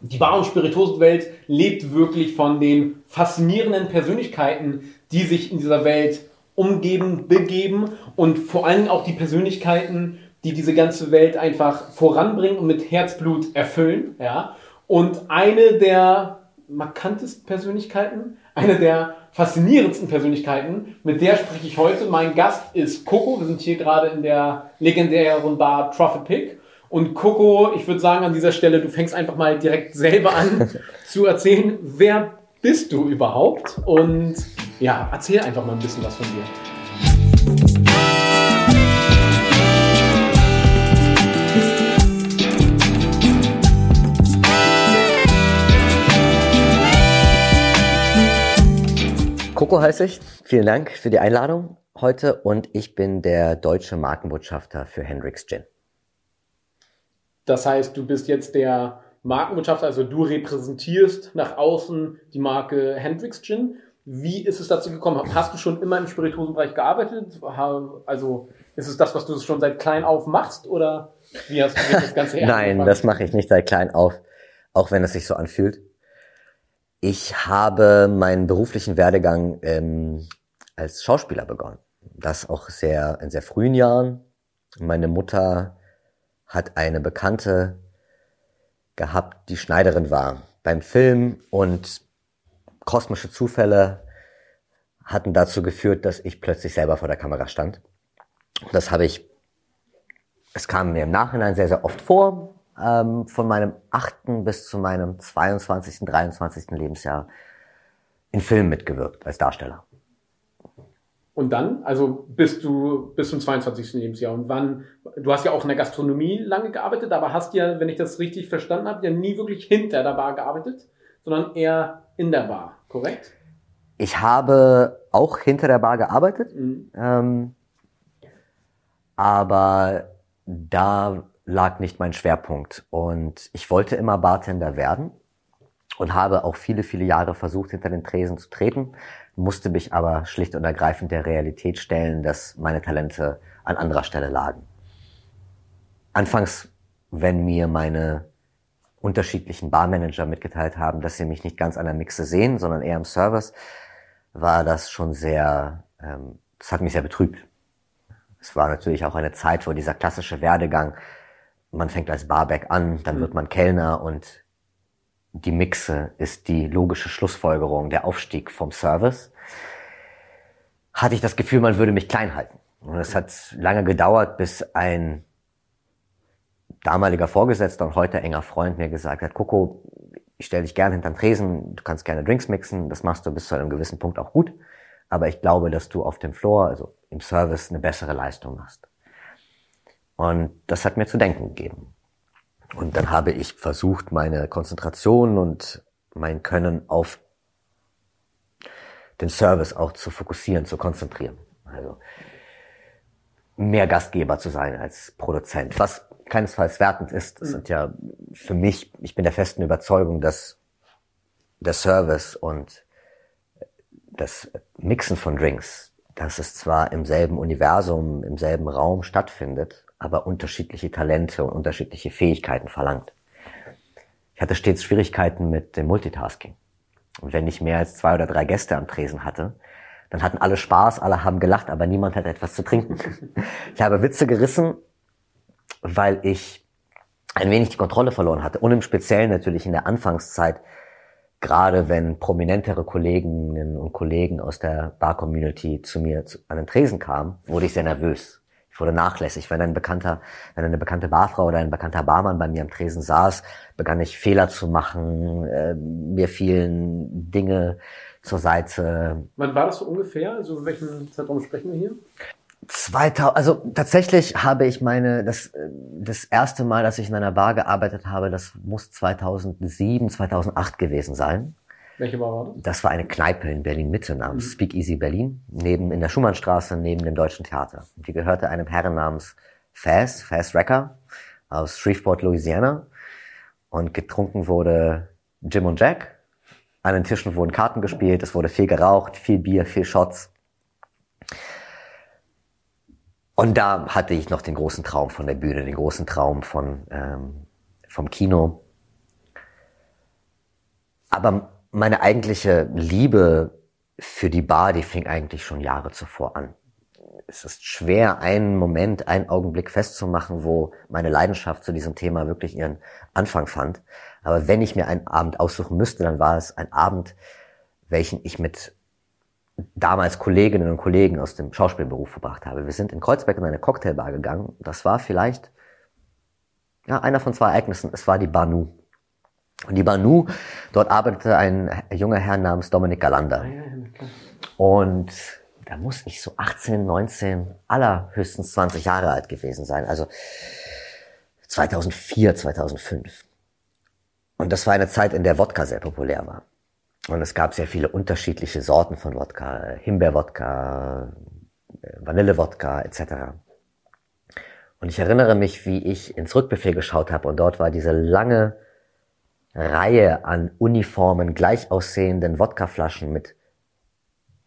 die Bar- und Spirituosenwelt lebt wirklich von den faszinierenden Persönlichkeiten, die sich in dieser Welt umgeben, begeben und vor allem auch die Persönlichkeiten, die diese ganze Welt einfach voranbringen und mit Herzblut erfüllen. Ja? Und eine der markantesten Persönlichkeiten, eine der faszinierendsten Persönlichkeiten, mit der spreche ich heute. Mein Gast ist Coco. Wir sind hier gerade in der legendären Bar Trophy Pick. Und Coco, ich würde sagen an dieser Stelle, du fängst einfach mal direkt selber an zu erzählen, wer bist du überhaupt? Und ja, erzähl einfach mal ein bisschen was von dir. Coco heiße ich. Vielen Dank für die Einladung heute und ich bin der deutsche Markenbotschafter für Hendrix Gin. Das heißt, du bist jetzt der Markenbotschafter, also du repräsentierst nach außen die Marke Hendrix Gin. Wie ist es dazu gekommen? Hast du schon immer im Spirituosenbereich gearbeitet? Also ist es das, was du schon seit klein auf machst oder wie hast du das Ganze Nein, das mache ich nicht seit klein auf, auch wenn es sich so anfühlt. Ich habe meinen beruflichen Werdegang ähm, als Schauspieler begonnen. Das auch sehr in sehr frühen Jahren. Meine Mutter hat eine Bekannte gehabt, die Schneiderin war beim Film und kosmische Zufälle hatten dazu geführt, dass ich plötzlich selber vor der Kamera stand. Das habe ich, es kam mir im Nachhinein sehr, sehr oft vor, ähm, von meinem achten bis zu meinem 22., 23. Lebensjahr in Filmen mitgewirkt als Darsteller. Und dann, also bist du bis zum 22. Lebensjahr. Und wann, du hast ja auch in der Gastronomie lange gearbeitet, aber hast ja, wenn ich das richtig verstanden habe, ja nie wirklich hinter der Bar gearbeitet, sondern eher in der Bar, korrekt? Ich habe auch hinter der Bar gearbeitet, mhm. ähm, aber da lag nicht mein Schwerpunkt. Und ich wollte immer Bartender werden und habe auch viele, viele Jahre versucht, hinter den Tresen zu treten musste mich aber schlicht und ergreifend der Realität stellen, dass meine Talente an anderer Stelle lagen. Anfangs, wenn mir meine unterschiedlichen Barmanager mitgeteilt haben, dass sie mich nicht ganz an der Mixe sehen, sondern eher im Service, war das schon sehr, ähm, das hat mich sehr betrübt. Es war natürlich auch eine Zeit, wo dieser klassische Werdegang, man fängt als Barback an, dann mhm. wird man Kellner und die Mixe ist die logische Schlussfolgerung, der Aufstieg vom Service, hatte ich das Gefühl, man würde mich klein halten. Und es hat lange gedauert, bis ein damaliger Vorgesetzter und heute enger Freund mir gesagt hat, Coco, ich stelle dich gerne hinterm Tresen, du kannst gerne Drinks mixen, das machst du bis zu einem gewissen Punkt auch gut, aber ich glaube, dass du auf dem Floor, also im Service, eine bessere Leistung machst. Und das hat mir zu denken gegeben. Und dann habe ich versucht, meine Konzentration und mein Können auf den Service auch zu fokussieren, zu konzentrieren. Also mehr Gastgeber zu sein als Produzent, was keinesfalls wertend ist. Das sind ja für mich, ich bin der festen Überzeugung, dass der Service und das Mixen von Drinks, dass es zwar im selben Universum, im selben Raum stattfindet, aber unterschiedliche Talente und unterschiedliche Fähigkeiten verlangt. Ich hatte stets Schwierigkeiten mit dem Multitasking. Und wenn ich mehr als zwei oder drei Gäste am Tresen hatte, dann hatten alle Spaß, alle haben gelacht, aber niemand hatte etwas zu trinken. Ich habe Witze gerissen, weil ich ein wenig die Kontrolle verloren hatte. Und im Speziellen natürlich in der Anfangszeit, gerade wenn prominentere Kolleginnen und Kollegen aus der Bar-Community zu mir an den Tresen kamen, wurde ich sehr nervös. Ich wurde nachlässig. Wenn ein bekannter, wenn eine bekannte Barfrau oder ein bekannter Barmann bei mir am Tresen saß, begann ich Fehler zu machen, äh, mir fielen Dinge zur Seite. Wann war das so ungefähr? Also welchen Zeitraum sprechen wir hier? 2000, also tatsächlich habe ich meine, das, das erste Mal, dass ich in einer Bar gearbeitet habe, das muss 2007, 2008 gewesen sein. Welche Bar war das? Das war eine Kneipe in Berlin-Mitte namens mhm. Speak Easy Berlin, neben, in der Schumannstraße, neben dem Deutschen Theater. Die gehörte einem Herren namens Faz, Faz Wrecker aus Shreveport, Louisiana. Und getrunken wurde Jim und Jack. An den Tischen wurden Karten gespielt, es wurde viel geraucht, viel Bier, viel Shots. Und da hatte ich noch den großen Traum von der Bühne, den großen Traum von, ähm, vom Kino Aber meine eigentliche Liebe für die Bar, die fing eigentlich schon Jahre zuvor an. Es ist schwer, einen Moment, einen Augenblick festzumachen, wo meine Leidenschaft zu diesem Thema wirklich ihren Anfang fand. Aber wenn ich mir einen Abend aussuchen müsste, dann war es ein Abend, welchen ich mit damals Kolleginnen und Kollegen aus dem Schauspielberuf verbracht habe. Wir sind in Kreuzberg in eine Cocktailbar gegangen. Das war vielleicht ja, einer von zwei Ereignissen. Es war die Banu. Und die Banu, dort arbeitete ein junger Herr namens Dominik Galander. Und da muss ich so 18, 19, allerhöchstens 20 Jahre alt gewesen sein. Also 2004, 2005. Und das war eine Zeit, in der Wodka sehr populär war. Und es gab sehr viele unterschiedliche Sorten von Wodka, Himbeerwodka, Vanillewodka etc. Und ich erinnere mich, wie ich ins Rückbuffet geschaut habe und dort war diese lange Reihe an Uniformen, gleich aussehenden Wodkaflaschen mit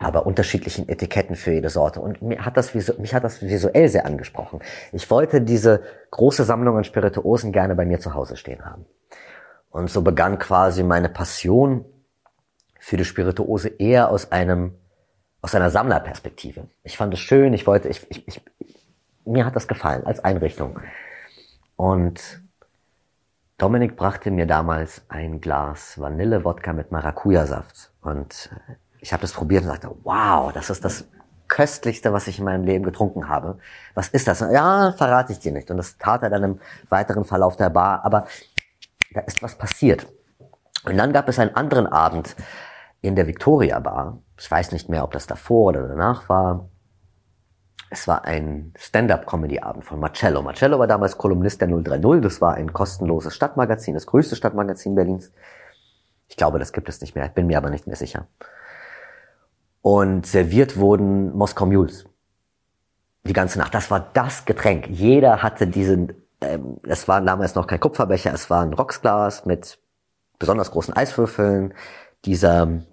aber unterschiedlichen Etiketten für jede Sorte. Und mir hat das, mich hat das visuell sehr angesprochen. Ich wollte diese große Sammlung an Spirituosen gerne bei mir zu Hause stehen haben. Und so begann quasi meine Passion für die Spirituose eher aus einem, aus einer Sammlerperspektive. Ich fand es schön, ich wollte, ich, ich, ich, mir hat das gefallen als Einrichtung. Und Dominik brachte mir damals ein Glas Vanillewodka mit Maracuja-Saft. Und ich habe das probiert und sagte, wow, das ist das köstlichste, was ich in meinem Leben getrunken habe. Was ist das? Ja, verrate ich dir nicht. Und das tat er dann im weiteren Verlauf der Bar. Aber da ist was passiert. Und dann gab es einen anderen Abend, in der Victoria Bar. Ich weiß nicht mehr, ob das davor oder danach war. Es war ein Stand-up-Comedy-Abend von Marcello. Marcello war damals Kolumnist der 030. Das war ein kostenloses Stadtmagazin, das größte Stadtmagazin Berlins. Ich glaube, das gibt es nicht mehr. Ich bin mir aber nicht mehr sicher. Und serviert wurden Moskau Mules. Die ganze Nacht. Das war das Getränk. Jeder hatte diesen, ähm, es war damals noch kein Kupferbecher, es war ein Rocksglas mit besonders großen Eiswürfeln, dieser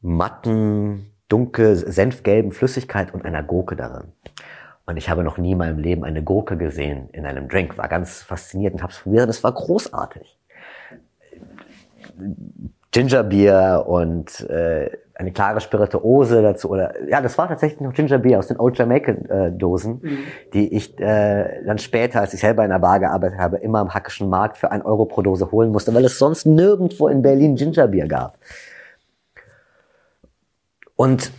matten, dunkel, senfgelben Flüssigkeit und einer Gurke darin. Und ich habe noch nie in meinem Leben eine Gurke gesehen in einem Drink. War ganz fasziniert und habe es probiert und es war großartig. Gingerbier und äh, eine klare Spirituose dazu oder ja, das war tatsächlich noch Gingerbier aus den Old Jamaican äh, Dosen, mhm. die ich äh, dann später, als ich selber in der Bar gearbeitet habe, immer am Hackischen Markt für ein Euro pro Dose holen musste, weil es sonst nirgendwo in Berlin Gingerbier gab. Und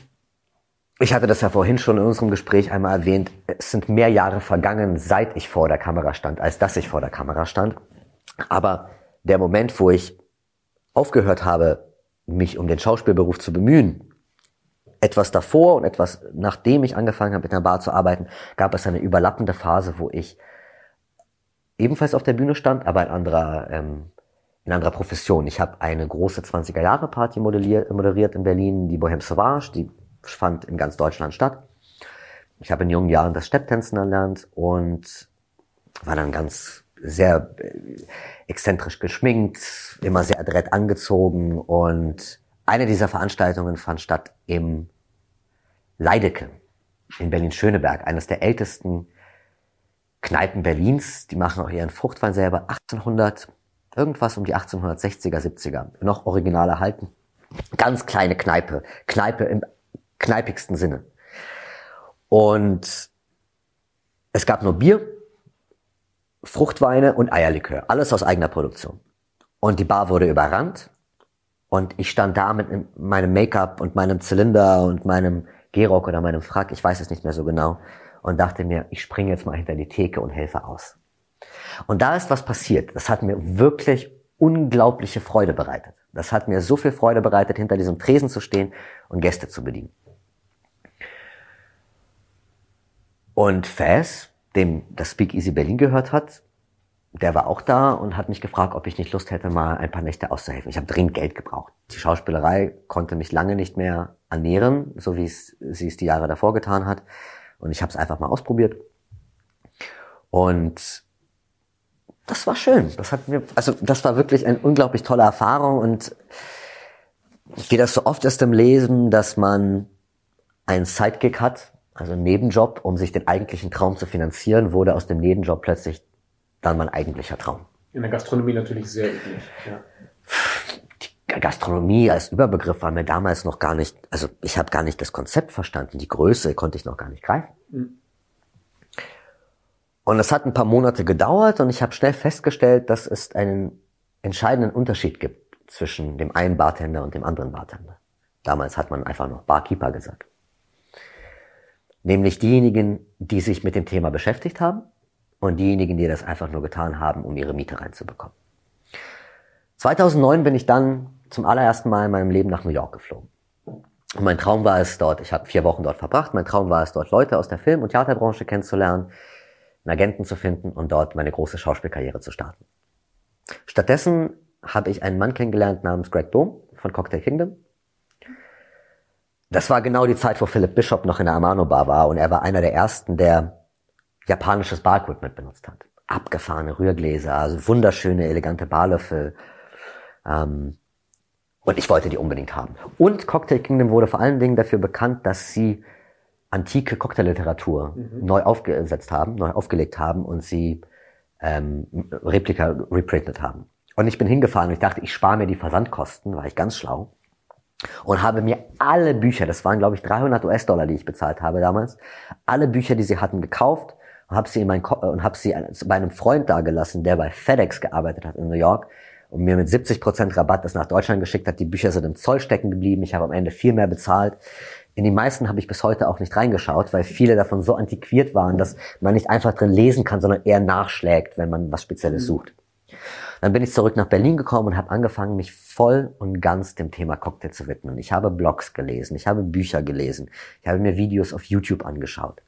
ich hatte das ja vorhin schon in unserem Gespräch einmal erwähnt. Es sind mehr Jahre vergangen, seit ich vor der Kamera stand, als dass ich vor der Kamera stand. Aber der Moment, wo ich aufgehört habe, mich um den Schauspielberuf zu bemühen, etwas davor und etwas nachdem ich angefangen habe, mit einer Bar zu arbeiten, gab es eine überlappende Phase, wo ich ebenfalls auf der Bühne stand, aber in anderer ähm, in anderer Profession. Ich habe eine große 20er Jahre Party moderiert, moderiert in Berlin, die Bohem Sauvage, die fand in ganz Deutschland statt. Ich habe in jungen Jahren das Stepptänzen erlernt und war dann ganz sehr äh, exzentrisch geschminkt, immer sehr adrett angezogen und eine dieser Veranstaltungen fand statt im Leideke in Berlin-Schöneberg, eines der ältesten Kneipen Berlins. Die machen auch ihren Fruchtwein selber. 1800 Irgendwas um die 1860er, 70er. Noch original erhalten. Ganz kleine Kneipe. Kneipe im kneipigsten Sinne. Und es gab nur Bier, Fruchtweine und Eierlikör. Alles aus eigener Produktion. Und die Bar wurde überrannt. Und ich stand da mit meinem Make-up und meinem Zylinder und meinem Gehrock oder meinem Frack, ich weiß es nicht mehr so genau, und dachte mir, ich springe jetzt mal hinter die Theke und helfe aus. Und da ist was passiert. Das hat mir wirklich unglaubliche Freude bereitet. Das hat mir so viel Freude bereitet, hinter diesem Tresen zu stehen und Gäste zu bedienen. Und Faz, dem das Speakeasy Berlin gehört hat, der war auch da und hat mich gefragt, ob ich nicht Lust hätte, mal ein paar Nächte auszuhelfen. Ich habe dringend Geld gebraucht. Die Schauspielerei konnte mich lange nicht mehr ernähren, so wie es sie es die Jahre davor getan hat. Und ich habe es einfach mal ausprobiert. Und das war schön. Das hat mir, also das war wirklich eine unglaublich tolle Erfahrung und wie das so oft ist im Lesen, dass man einen Sidekick hat, also einen Nebenjob, um sich den eigentlichen Traum zu finanzieren, wurde aus dem Nebenjob plötzlich dann mein eigentlicher Traum. In der Gastronomie natürlich sehr üblich. Ja. Gastronomie als Überbegriff war mir damals noch gar nicht, also ich habe gar nicht das Konzept verstanden, die Größe konnte ich noch gar nicht greifen. Mhm. Und es hat ein paar Monate gedauert und ich habe schnell festgestellt, dass es einen entscheidenden Unterschied gibt zwischen dem einen Bartender und dem anderen Bartender. Damals hat man einfach noch Barkeeper gesagt. Nämlich diejenigen, die sich mit dem Thema beschäftigt haben und diejenigen, die das einfach nur getan haben, um ihre Miete reinzubekommen. 2009 bin ich dann zum allerersten Mal in meinem Leben nach New York geflogen. Und mein Traum war es dort, ich habe vier Wochen dort verbracht, mein Traum war es dort, Leute aus der Film- und Theaterbranche kennenzulernen, einen Agenten zu finden und dort meine große Schauspielkarriere zu starten. Stattdessen habe ich einen Mann kennengelernt namens Greg Bohm von Cocktail Kingdom. Das war genau die Zeit, wo Philip Bishop noch in der Amano Bar war und er war einer der ersten, der japanisches Bar-Equipment benutzt hat. Abgefahrene Rührgläser, also wunderschöne, elegante Barlöffel. Ähm, und ich wollte die unbedingt haben. Und Cocktail Kingdom wurde vor allen Dingen dafür bekannt, dass sie antike Cocktailliteratur mhm. neu aufgesetzt haben, neu aufgelegt haben und sie ähm, Replika reprintet haben. Und ich bin hingefahren und ich dachte, ich spare mir die Versandkosten, war ich ganz schlau. Und habe mir alle Bücher, das waren glaube ich 300 US-Dollar, die ich bezahlt habe damals, alle Bücher, die sie hatten, gekauft und habe sie in mein Ko und habe sie bei einem Freund dagelassen, der bei FedEx gearbeitet hat in New York und mir mit 70% Rabatt das nach Deutschland geschickt hat. Die Bücher sind im Zoll stecken geblieben. Ich habe am Ende viel mehr bezahlt. In die meisten habe ich bis heute auch nicht reingeschaut, weil viele davon so antiquiert waren, dass man nicht einfach drin lesen kann, sondern eher nachschlägt, wenn man was Spezielles mhm. sucht. Dann bin ich zurück nach Berlin gekommen und habe angefangen, mich voll und ganz dem Thema Cocktail zu widmen. Ich habe Blogs gelesen, ich habe Bücher gelesen, ich habe mir Videos auf YouTube angeschaut.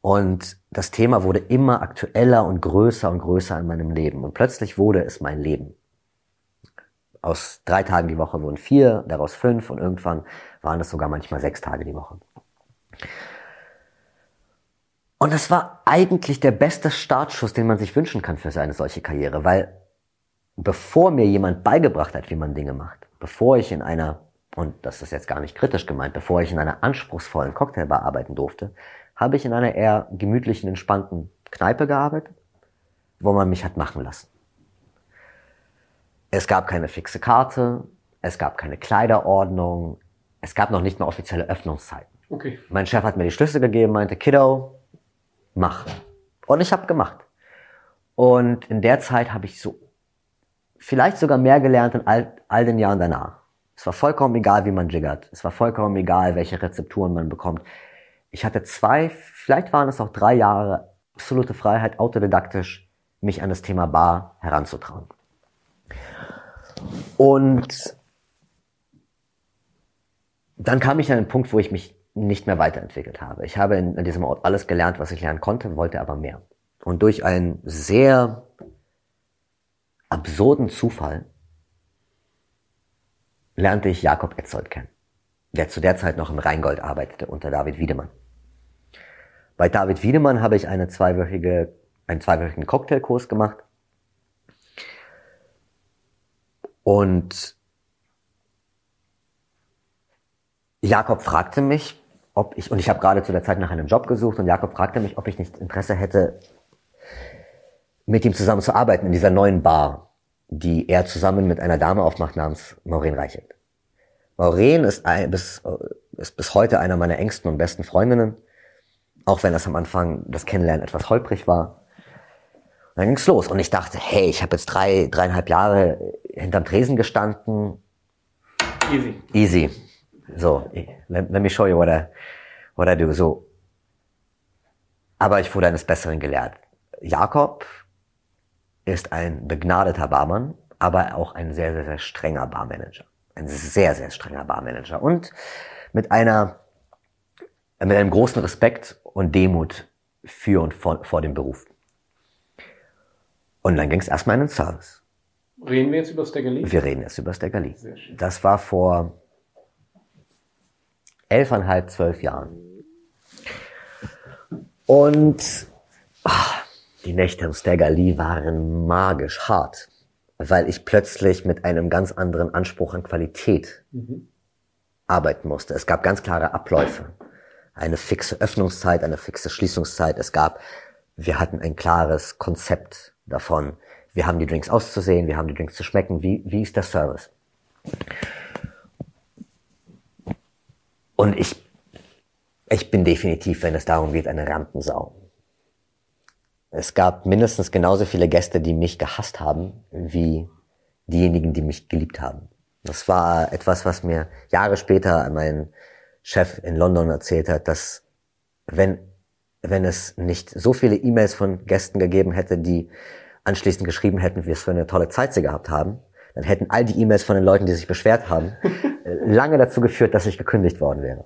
Und das Thema wurde immer aktueller und größer und größer in meinem Leben. Und plötzlich wurde es mein Leben. Aus drei Tagen die Woche wurden vier, daraus fünf und irgendwann waren es sogar manchmal sechs Tage die Woche. Und das war eigentlich der beste Startschuss, den man sich wünschen kann für eine solche Karriere, weil bevor mir jemand beigebracht hat, wie man Dinge macht, bevor ich in einer, und das ist jetzt gar nicht kritisch gemeint, bevor ich in einer anspruchsvollen Cocktailbar arbeiten durfte, habe ich in einer eher gemütlichen, entspannten Kneipe gearbeitet, wo man mich hat machen lassen. Es gab keine fixe Karte, es gab keine Kleiderordnung, es gab noch nicht mal offizielle Öffnungszeiten. Okay. Mein Chef hat mir die Schlüssel gegeben, meinte, Kiddo, mach. Und ich habe gemacht. Und in der Zeit habe ich so vielleicht sogar mehr gelernt in all, all den Jahren danach. Es war vollkommen egal, wie man jiggert. Es war vollkommen egal, welche Rezepturen man bekommt. Ich hatte zwei, vielleicht waren es auch drei Jahre absolute Freiheit, autodidaktisch mich an das Thema Bar heranzutrauen. Und dann kam ich an einen Punkt, wo ich mich nicht mehr weiterentwickelt habe. Ich habe in, in diesem Ort alles gelernt, was ich lernen konnte, wollte aber mehr. Und durch einen sehr absurden Zufall lernte ich Jakob Etzold kennen, der zu der Zeit noch im Rheingold arbeitete unter David Wiedemann. Bei David Wiedemann habe ich eine zweiwöchige, einen zweiwöchigen Cocktailkurs gemacht. Und Jakob fragte mich, ob ich, und ich habe gerade zu der Zeit nach einem Job gesucht, und Jakob fragte mich, ob ich nicht Interesse hätte, mit ihm zusammen zu arbeiten in dieser neuen Bar, die er zusammen mit einer Dame aufmacht namens Maureen Reichelt. Maureen ist, ein, bis, ist bis heute einer meiner engsten und besten Freundinnen, auch wenn das am Anfang das Kennenlernen etwas holprig war. Dann ging's los und ich dachte, hey, ich habe jetzt drei, dreieinhalb Jahre hinterm Tresen gestanden. Easy. Easy. So, let, let me show you what I, what I do. So. Aber ich wurde eines Besseren gelehrt. Jakob ist ein begnadeter Barmann, aber auch ein sehr, sehr, sehr strenger Barmanager. Ein sehr, sehr strenger Barmanager. Und mit einer, mit einem großen Respekt und Demut für und vor, vor dem Beruf. Und dann ging es erstmal in den Service. Reden wir jetzt über Staggerly? Wir reden jetzt über Staggerly. Das war vor elfeinhalb, zwölf Jahren. Und ach, die Nächte im Staggerly waren magisch hart, weil ich plötzlich mit einem ganz anderen Anspruch an Qualität mhm. arbeiten musste. Es gab ganz klare Abläufe. Eine fixe Öffnungszeit, eine fixe Schließungszeit. Es gab, wir hatten ein klares Konzept davon. Wir haben die Drinks auszusehen, wir haben die Drinks zu schmecken. Wie, wie ist der Service? Und ich, ich bin definitiv, wenn es darum geht, eine Rampensau. Es gab mindestens genauso viele Gäste, die mich gehasst haben, wie diejenigen, die mich geliebt haben. Das war etwas, was mir Jahre später mein Chef in London erzählt hat, dass wenn, wenn es nicht so viele E-Mails von Gästen gegeben hätte, die anschließend geschrieben hätten, wie es für eine tolle Zeit sie gehabt haben, dann hätten all die E-Mails von den Leuten, die sich beschwert haben, lange dazu geführt, dass ich gekündigt worden wäre.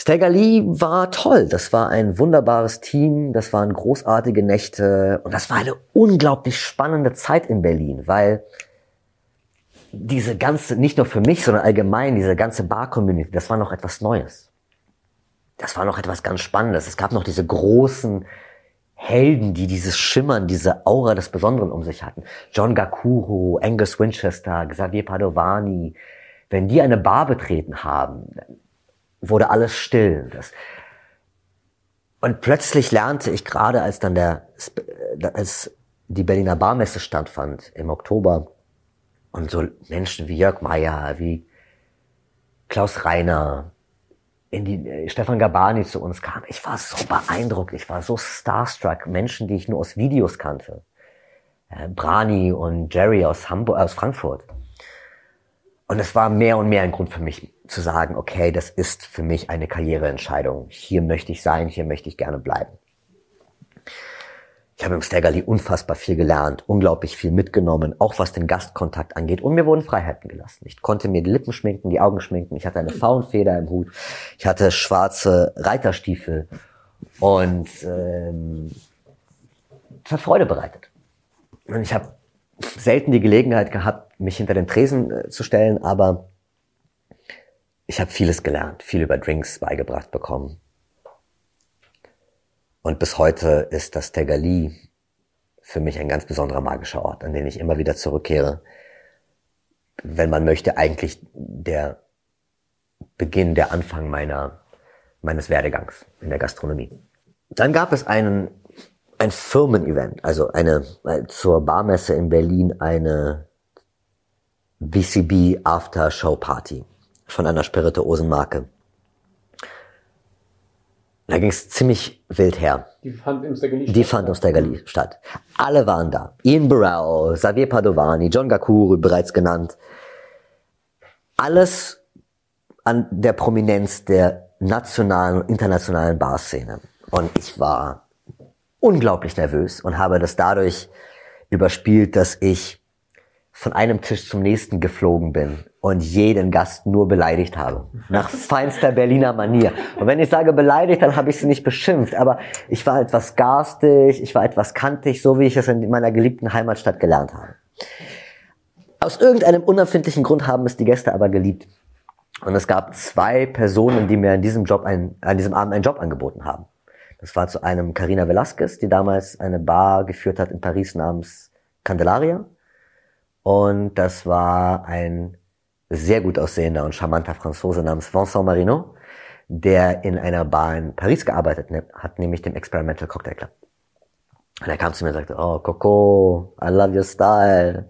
Stagger Lee war toll. Das war ein wunderbares Team. Das waren großartige Nächte. Und das war eine unglaublich spannende Zeit in Berlin, weil diese ganze, nicht nur für mich, sondern allgemein, diese ganze Bar-Community, das war noch etwas Neues. Das war noch etwas ganz Spannendes. Es gab noch diese großen Helden, die dieses Schimmern, diese Aura des Besonderen um sich hatten. John Gakuro, Angus Winchester, Xavier Padovani. Wenn die eine Bar betreten haben, wurde alles still. Das und plötzlich lernte ich gerade, als dann der, als die Berliner Barmesse stattfand im Oktober und so Menschen wie Jörg Meyer, wie Klaus Reiner, in die äh, Stefan Gabani zu uns kam. Ich war so beeindruckt, ich war so starstruck. Menschen, die ich nur aus Videos kannte. Äh, Brani und Jerry aus Hamburg, aus Frankfurt. Und es war mehr und mehr ein Grund für mich zu sagen, okay, das ist für mich eine Karriereentscheidung. Hier möchte ich sein, hier möchte ich gerne bleiben. Ich habe im Staggerly unfassbar viel gelernt, unglaublich viel mitgenommen, auch was den Gastkontakt angeht. Und mir wurden Freiheiten gelassen. Ich konnte mir die Lippen schminken, die Augen schminken. Ich hatte eine Faunfeder im Hut. Ich hatte schwarze Reiterstiefel. Und ähm, es hat Freude bereitet. Und ich habe selten die Gelegenheit gehabt, mich hinter den Tresen äh, zu stellen, aber ich habe vieles gelernt, viel über Drinks beigebracht bekommen. Und bis heute ist das Tegali für mich ein ganz besonderer magischer Ort, an den ich immer wieder zurückkehre. Wenn man möchte, eigentlich der Beginn, der Anfang meiner, meines Werdegangs in der Gastronomie. Dann gab es einen ein Firmen-Event, also eine zur Barmesse in Berlin eine BCB After Show Party von einer Spirituosenmarke. Da ging es ziemlich wild her. Die fand im Stegali statt. Die fand im Stegali statt. Alle waren da. Ian Burrell, Xavier Padovani, John Gakuru, bereits genannt. Alles an der Prominenz der nationalen und internationalen Barszene. Und ich war unglaublich nervös und habe das dadurch überspielt, dass ich von einem Tisch zum nächsten geflogen bin und jeden Gast nur beleidigt habe. Nach feinster Berliner Manier. Und wenn ich sage beleidigt, dann habe ich sie nicht beschimpft. Aber ich war etwas garstig, ich war etwas kantig, so wie ich es in meiner geliebten Heimatstadt gelernt habe. Aus irgendeinem unerfindlichen Grund haben es die Gäste aber geliebt. Und es gab zwei Personen, die mir an diesem Job ein, an diesem Abend einen Job angeboten haben. Das war zu einem Carina Velasquez, die damals eine Bar geführt hat in Paris namens Candelaria. Und das war ein sehr gut aussehender und charmanter Franzose namens Vincent Marino, der in einer Bar in Paris gearbeitet hat, nämlich dem Experimental Cocktail Club. Und er kam zu mir und sagte, oh, Coco, I love your style.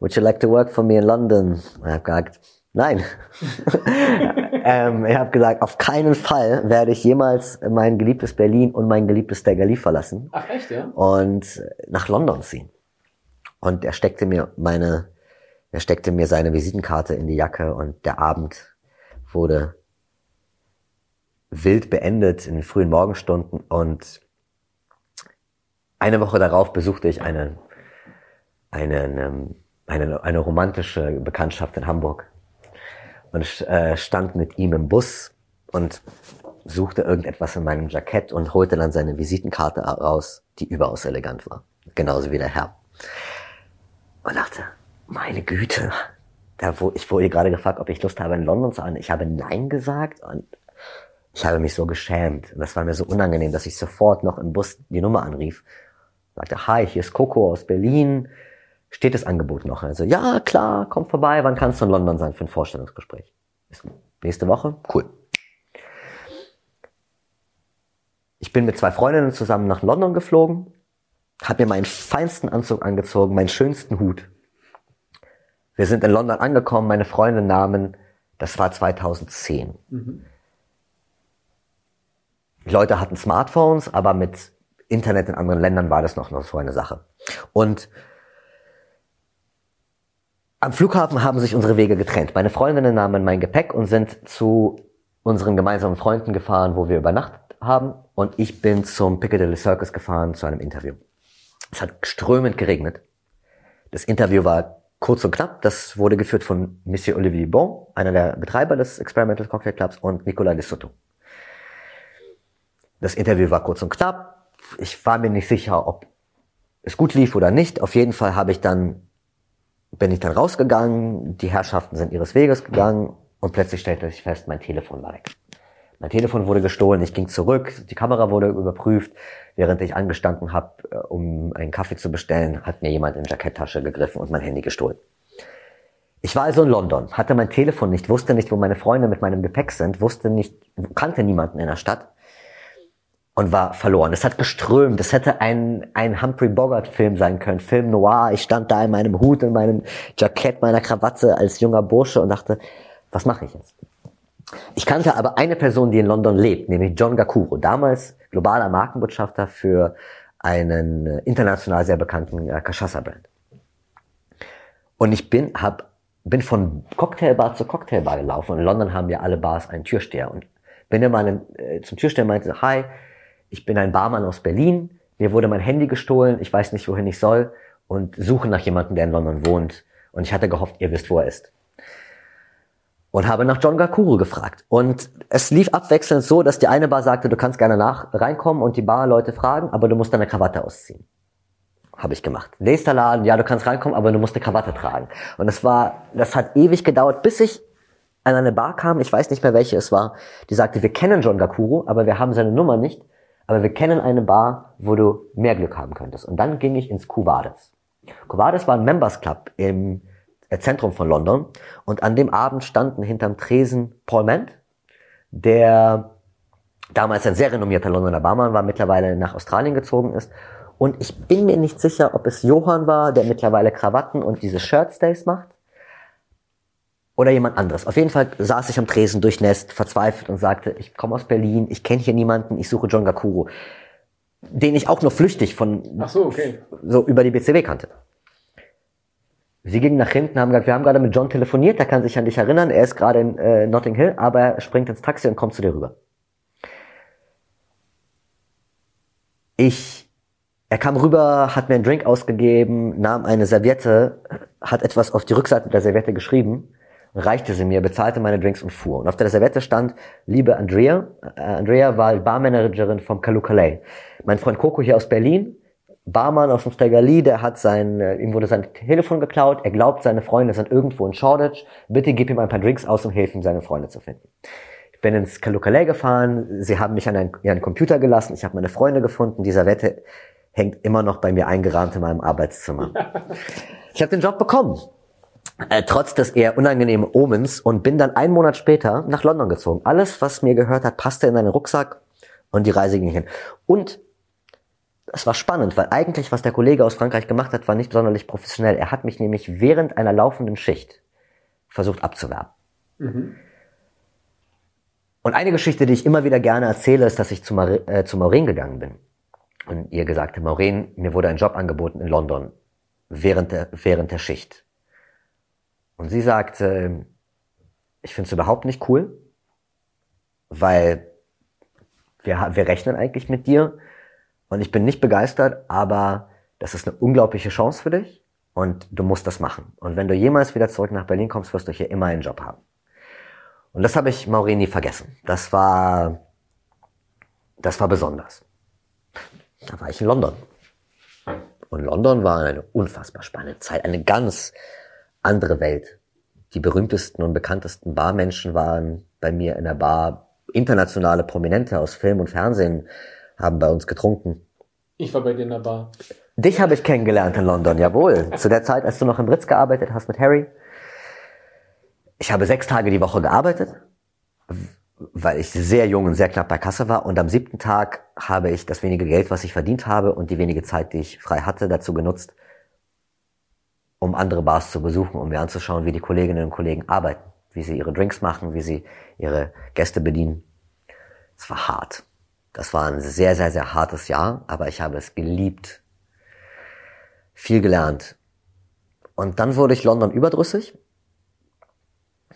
Would you like to work for me in London? Und ich habe gesagt, nein. ähm, ich habe gesagt, auf keinen Fall werde ich jemals mein geliebtes Berlin und mein geliebtes Staggerly verlassen. Ach echt, ja? Und nach London ziehen. Und er steckte mir meine, er steckte mir seine Visitenkarte in die Jacke und der Abend wurde wild beendet in den frühen Morgenstunden und eine Woche darauf besuchte ich eine, eine, ähm, eine, eine romantische Bekanntschaft in Hamburg und äh, stand mit ihm im Bus und suchte irgendetwas in meinem Jackett und holte dann seine Visitenkarte raus, die überaus elegant war. Genauso wie der Herr. Und dachte, meine Güte, da wo, ich wurde gerade gefragt, ob ich Lust habe, in London zu sein. Ich habe Nein gesagt und ich habe mich so geschämt. Und das war mir so unangenehm, dass ich sofort noch im Bus die Nummer anrief. Sagte, hi, hier ist Coco aus Berlin steht das Angebot noch? Also, ja, klar, komm vorbei, wann kannst du in London sein für ein Vorstellungsgespräch? nächste Woche? Cool. Ich bin mit zwei Freundinnen zusammen nach London geflogen, habe mir meinen feinsten Anzug angezogen, meinen schönsten Hut. Wir sind in London angekommen, meine Freunde nahmen, das war 2010. Mhm. Leute hatten Smartphones, aber mit Internet in anderen Ländern war das noch, noch so eine Sache. Und am Flughafen haben sich unsere Wege getrennt. Meine Freundinnen nahmen mein Gepäck und sind zu unseren gemeinsamen Freunden gefahren, wo wir übernachtet haben. Und ich bin zum Piccadilly Circus gefahren zu einem Interview. Es hat strömend geregnet. Das Interview war kurz und knapp. Das wurde geführt von Monsieur Olivier Bon, einer der Betreiber des Experimental Cocktail Clubs, und Nicolas de Soto. Das Interview war kurz und knapp. Ich war mir nicht sicher, ob es gut lief oder nicht. Auf jeden Fall habe ich dann, bin ich dann rausgegangen. Die Herrschaften sind ihres Weges gegangen und plötzlich stellte sich fest, mein Telefon war weg. Mein Telefon wurde gestohlen, ich ging zurück, die Kamera wurde überprüft. Während ich angestanden habe, äh, um einen Kaffee zu bestellen, hat mir jemand in die Jacketttasche gegriffen und mein Handy gestohlen. Ich war also in London, hatte mein Telefon nicht, wusste nicht, wo meine Freunde mit meinem Gepäck sind, wusste nicht, kannte niemanden in der Stadt und war verloren. Es hat geströmt. Es hätte ein, ein Humphrey Bogart-Film sein können, Film noir. Ich stand da in meinem Hut, in meinem Jackett, meiner Krawatte als junger Bursche und dachte, was mache ich jetzt? Ich kannte aber eine Person, die in London lebt, nämlich John Gakuro, damals globaler Markenbotschafter für einen äh, international sehr bekannten äh, Cachaça-Brand. Und ich bin, hab, bin von Cocktailbar zu Cocktailbar gelaufen. Und in London haben ja alle Bars einen Türsteher. Und bin in meinem, äh, zum Türsteher meinte, hi, ich bin ein Barmann aus Berlin, mir wurde mein Handy gestohlen, ich weiß nicht, wohin ich soll und suche nach jemandem, der in London wohnt. Und ich hatte gehofft, ihr wisst, wo er ist und habe nach John Gakuru gefragt. Und es lief abwechselnd so, dass die eine Bar sagte, du kannst gerne nach reinkommen und die Barleute fragen, aber du musst deine Krawatte ausziehen. Habe ich gemacht. Nächster Laden, ja, du kannst reinkommen, aber du musst eine Krawatte tragen. Und das war, das hat ewig gedauert, bis ich an eine Bar kam, ich weiß nicht mehr welche es war, die sagte, wir kennen John Gakuru, aber wir haben seine Nummer nicht, aber wir kennen eine Bar, wo du mehr Glück haben könntest. Und dann ging ich ins Cuvades. Cuvades war ein Members Club im Zentrum von London. Und an dem Abend standen hinterm Tresen Paul Mant, der damals ein sehr renommierter Londoner Barmann war, mittlerweile nach Australien gezogen ist. Und ich bin mir nicht sicher, ob es Johann war, der mittlerweile Krawatten und diese Shirtstays macht. Oder jemand anderes. Auf jeden Fall saß ich am Tresen durchnässt, verzweifelt und sagte, ich komme aus Berlin, ich kenne hier niemanden, ich suche John Gakuro. Den ich auch nur flüchtig von Ach so, okay. so über die BCW kannte. Sie gingen nach hinten, haben gesagt, wir haben gerade mit John telefoniert, der kann sich an dich erinnern, er ist gerade in äh, Notting Hill, aber er springt ins Taxi und kommt zu dir rüber. Ich, er kam rüber, hat mir einen Drink ausgegeben, nahm eine Serviette, hat etwas auf die Rückseite der Serviette geschrieben, reichte sie mir, bezahlte meine Drinks und fuhr. Und auf der Serviette stand, liebe Andrea, äh, Andrea war Barmanagerin vom Kalukalei. Mein Freund Coco hier aus Berlin, Barmann aus dem Stegali, der hat sein, äh, ihm wurde sein Telefon geklaut, er glaubt, seine Freunde sind irgendwo in Shoreditch, bitte gib ihm ein paar Drinks aus und hilf ihm, seine Freunde zu finden. Ich bin ins Kalukale gefahren, sie haben mich an einen, einen Computer gelassen, ich habe meine Freunde gefunden, dieser Wette hängt immer noch bei mir eingerahmt in meinem Arbeitszimmer. Ich habe den Job bekommen, äh, trotz des eher unangenehmen Omens und bin dann einen Monat später nach London gezogen. Alles, was mir gehört hat, passte in einen Rucksack und die Reise ging hin. Und es war spannend, weil eigentlich, was der Kollege aus Frankreich gemacht hat, war nicht sonderlich professionell. Er hat mich nämlich während einer laufenden Schicht versucht abzuwerben. Mhm. Und eine Geschichte, die ich immer wieder gerne erzähle, ist, dass ich zu, Mar äh, zu Maureen gegangen bin. Und ihr gesagt, Maureen, mir wurde ein Job angeboten in London während der, während der Schicht. Und sie sagte, ich finde es überhaupt nicht cool, weil wir, wir rechnen eigentlich mit dir und ich bin nicht begeistert, aber das ist eine unglaubliche Chance für dich und du musst das machen. Und wenn du jemals wieder zurück nach Berlin kommst, wirst du hier immer einen Job haben. Und das habe ich Maureen nie vergessen. Das war, das war besonders. Da war ich in London. Und London war eine unfassbar spannende Zeit, eine ganz andere Welt. Die berühmtesten und bekanntesten Barmenschen waren bei mir in der Bar internationale Prominente aus Film und Fernsehen haben bei uns getrunken. Ich war bei dir in der Bar. Dich habe ich kennengelernt in London, jawohl. Zu der Zeit, als du noch im Britz gearbeitet hast mit Harry. Ich habe sechs Tage die Woche gearbeitet, weil ich sehr jung und sehr knapp bei Kasse war. Und am siebten Tag habe ich das wenige Geld, was ich verdient habe und die wenige Zeit, die ich frei hatte, dazu genutzt, um andere Bars zu besuchen, um mir anzuschauen, wie die Kolleginnen und Kollegen arbeiten, wie sie ihre Drinks machen, wie sie ihre Gäste bedienen. Es war hart. Das war ein sehr, sehr, sehr hartes Jahr, aber ich habe es geliebt. Viel gelernt. Und dann wurde ich London überdrüssig.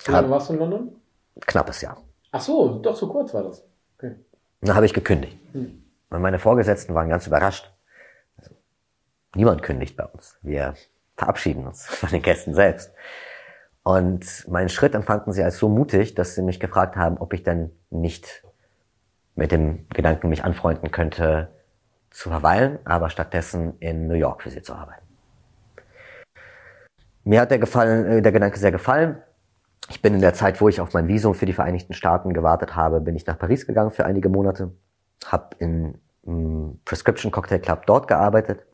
Wie lange warst du in London? Knappes Jahr. Ach so, doch so kurz war das. Okay. Dann habe ich gekündigt. Hm. Und meine Vorgesetzten waren ganz überrascht. Also, niemand kündigt bei uns. Wir verabschieden uns von den Gästen selbst. Und meinen Schritt empfanden sie als so mutig, dass sie mich gefragt haben, ob ich denn nicht mit dem Gedanken mich anfreunden könnte, zu verweilen, aber stattdessen in New York für sie zu arbeiten. Mir hat der, gefallen, äh, der Gedanke sehr gefallen. Ich bin in der Zeit, wo ich auf mein Visum für die Vereinigten Staaten gewartet habe, bin ich nach Paris gegangen für einige Monate, habe in im Prescription Cocktail Club dort gearbeitet.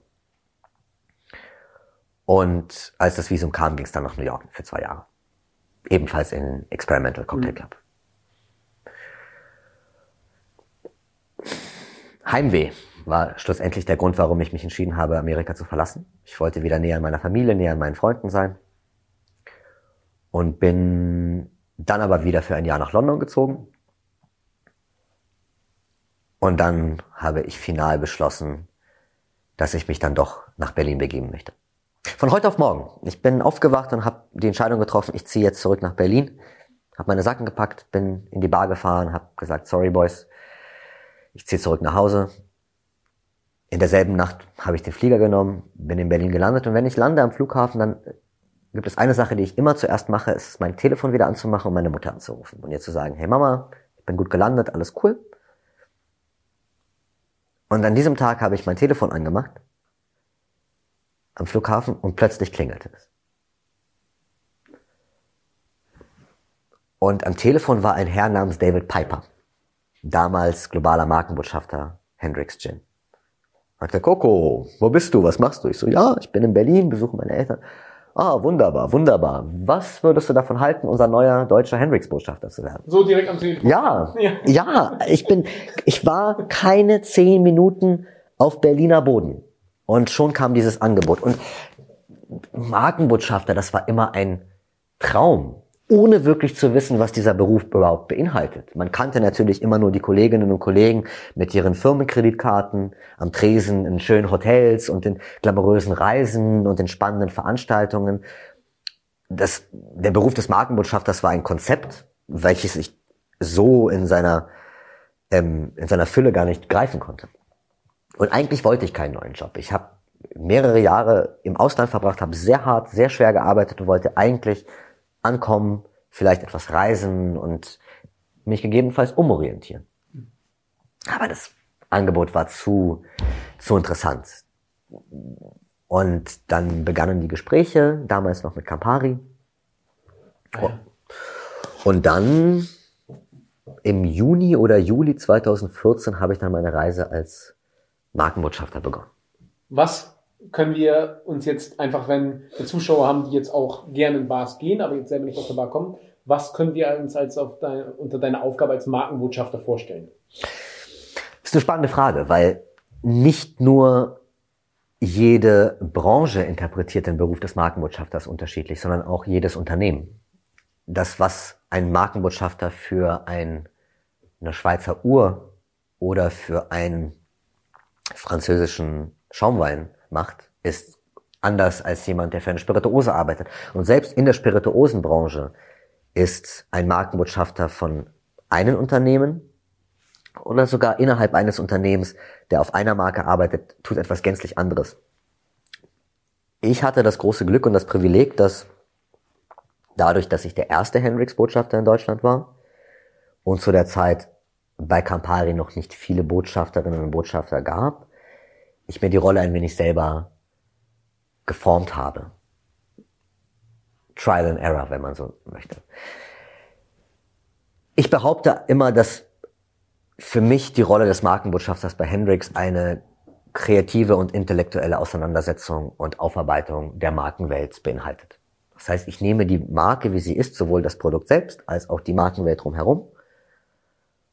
Und als das Visum kam, ging es dann nach New York für zwei Jahre. Ebenfalls in Experimental Cocktail Club. Heimweh war schlussendlich der Grund, warum ich mich entschieden habe, Amerika zu verlassen. Ich wollte wieder näher an meiner Familie, näher an meinen Freunden sein. Und bin dann aber wieder für ein Jahr nach London gezogen. Und dann habe ich final beschlossen, dass ich mich dann doch nach Berlin begeben möchte. Von heute auf morgen. Ich bin aufgewacht und habe die Entscheidung getroffen, ich ziehe jetzt zurück nach Berlin, habe meine Sachen gepackt, bin in die Bar gefahren, habe gesagt, sorry Boys, ich ziehe zurück nach Hause. In derselben Nacht habe ich den Flieger genommen, bin in Berlin gelandet und wenn ich lande am Flughafen, dann gibt es eine Sache, die ich immer zuerst mache, ist mein Telefon wieder anzumachen und meine Mutter anzurufen und ihr zu sagen, hey Mama, ich bin gut gelandet, alles cool. Und an diesem Tag habe ich mein Telefon angemacht am Flughafen und plötzlich klingelte es. Und am Telefon war ein Herr namens David Piper damals globaler Markenbotschafter Hendrix Gin. Sagte, Coco, wo bist du? Was machst du? Ich so, ja, ich bin in Berlin, besuche meine Eltern. Ah, wunderbar, wunderbar. Was würdest du davon halten, unser neuer deutscher Hendrix-Botschafter zu werden? So direkt am Telefon? Ja, ja, ja, ich bin, ich war keine zehn Minuten auf Berliner Boden. Und schon kam dieses Angebot. Und Markenbotschafter, das war immer ein Traum ohne wirklich zu wissen, was dieser Beruf überhaupt beinhaltet. Man kannte natürlich immer nur die Kolleginnen und Kollegen mit ihren Firmenkreditkarten am Tresen in schönen Hotels und in glamourösen Reisen und in spannenden Veranstaltungen. Das, der Beruf des Markenbotschafters war ein Konzept, welches ich so in seiner, ähm, in seiner Fülle gar nicht greifen konnte. Und eigentlich wollte ich keinen neuen Job. Ich habe mehrere Jahre im Ausland verbracht, habe sehr hart, sehr schwer gearbeitet und wollte eigentlich ankommen, vielleicht etwas reisen und mich gegebenenfalls umorientieren. Aber das Angebot war zu, zu interessant. Und dann begannen die Gespräche, damals noch mit Campari. Und dann im Juni oder Juli 2014 habe ich dann meine Reise als Markenbotschafter begonnen. Was können wir uns jetzt einfach, wenn wir Zuschauer haben, die jetzt auch gerne in Bars gehen, aber jetzt selber nicht aus der Bar kommen, was können wir uns als auf dein, unter deiner Aufgabe als Markenbotschafter vorstellen? Das ist eine spannende Frage, weil nicht nur jede Branche interpretiert den Beruf des Markenbotschafters unterschiedlich, sondern auch jedes Unternehmen. Das, was ein Markenbotschafter für ein, eine Schweizer Uhr oder für einen französischen Schaumwein macht, ist anders als jemand, der für eine Spirituose arbeitet. Und selbst in der Spirituosenbranche ist ein Markenbotschafter von einem Unternehmen oder sogar innerhalb eines Unternehmens, der auf einer Marke arbeitet, tut etwas gänzlich anderes. Ich hatte das große Glück und das Privileg, dass dadurch, dass ich der erste Hendrix-Botschafter in Deutschland war und zu der Zeit bei Campari noch nicht viele Botschafterinnen und Botschafter gab, ich mir die Rolle ein wenig selber geformt habe. Trial and Error, wenn man so möchte. Ich behaupte immer, dass für mich die Rolle des Markenbotschafters bei Hendrix eine kreative und intellektuelle Auseinandersetzung und Aufarbeitung der Markenwelt beinhaltet. Das heißt, ich nehme die Marke, wie sie ist, sowohl das Produkt selbst als auch die Markenwelt drumherum